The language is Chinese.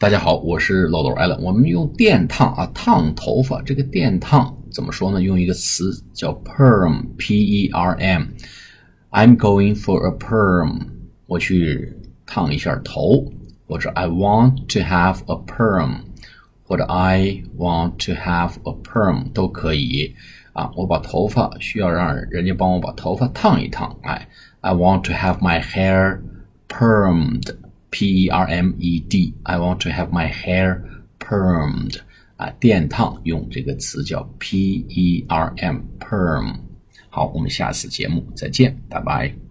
大家好，我是老豆艾伦。我们用电烫啊，烫头发。这个电烫怎么说呢？用一个词叫 perm，p-e-r-m。I'm going for a perm。我去烫一下头，或者 I want to have a perm，或者 I want to have a perm 都可以啊。我把头发需要让人家帮我把头发烫一烫。哎，I want to have my hair permed。P E R M E D. I want to have my hair permed. 啊，电烫用这个词叫 P E R M perm。好，我们下次节目再见，拜拜。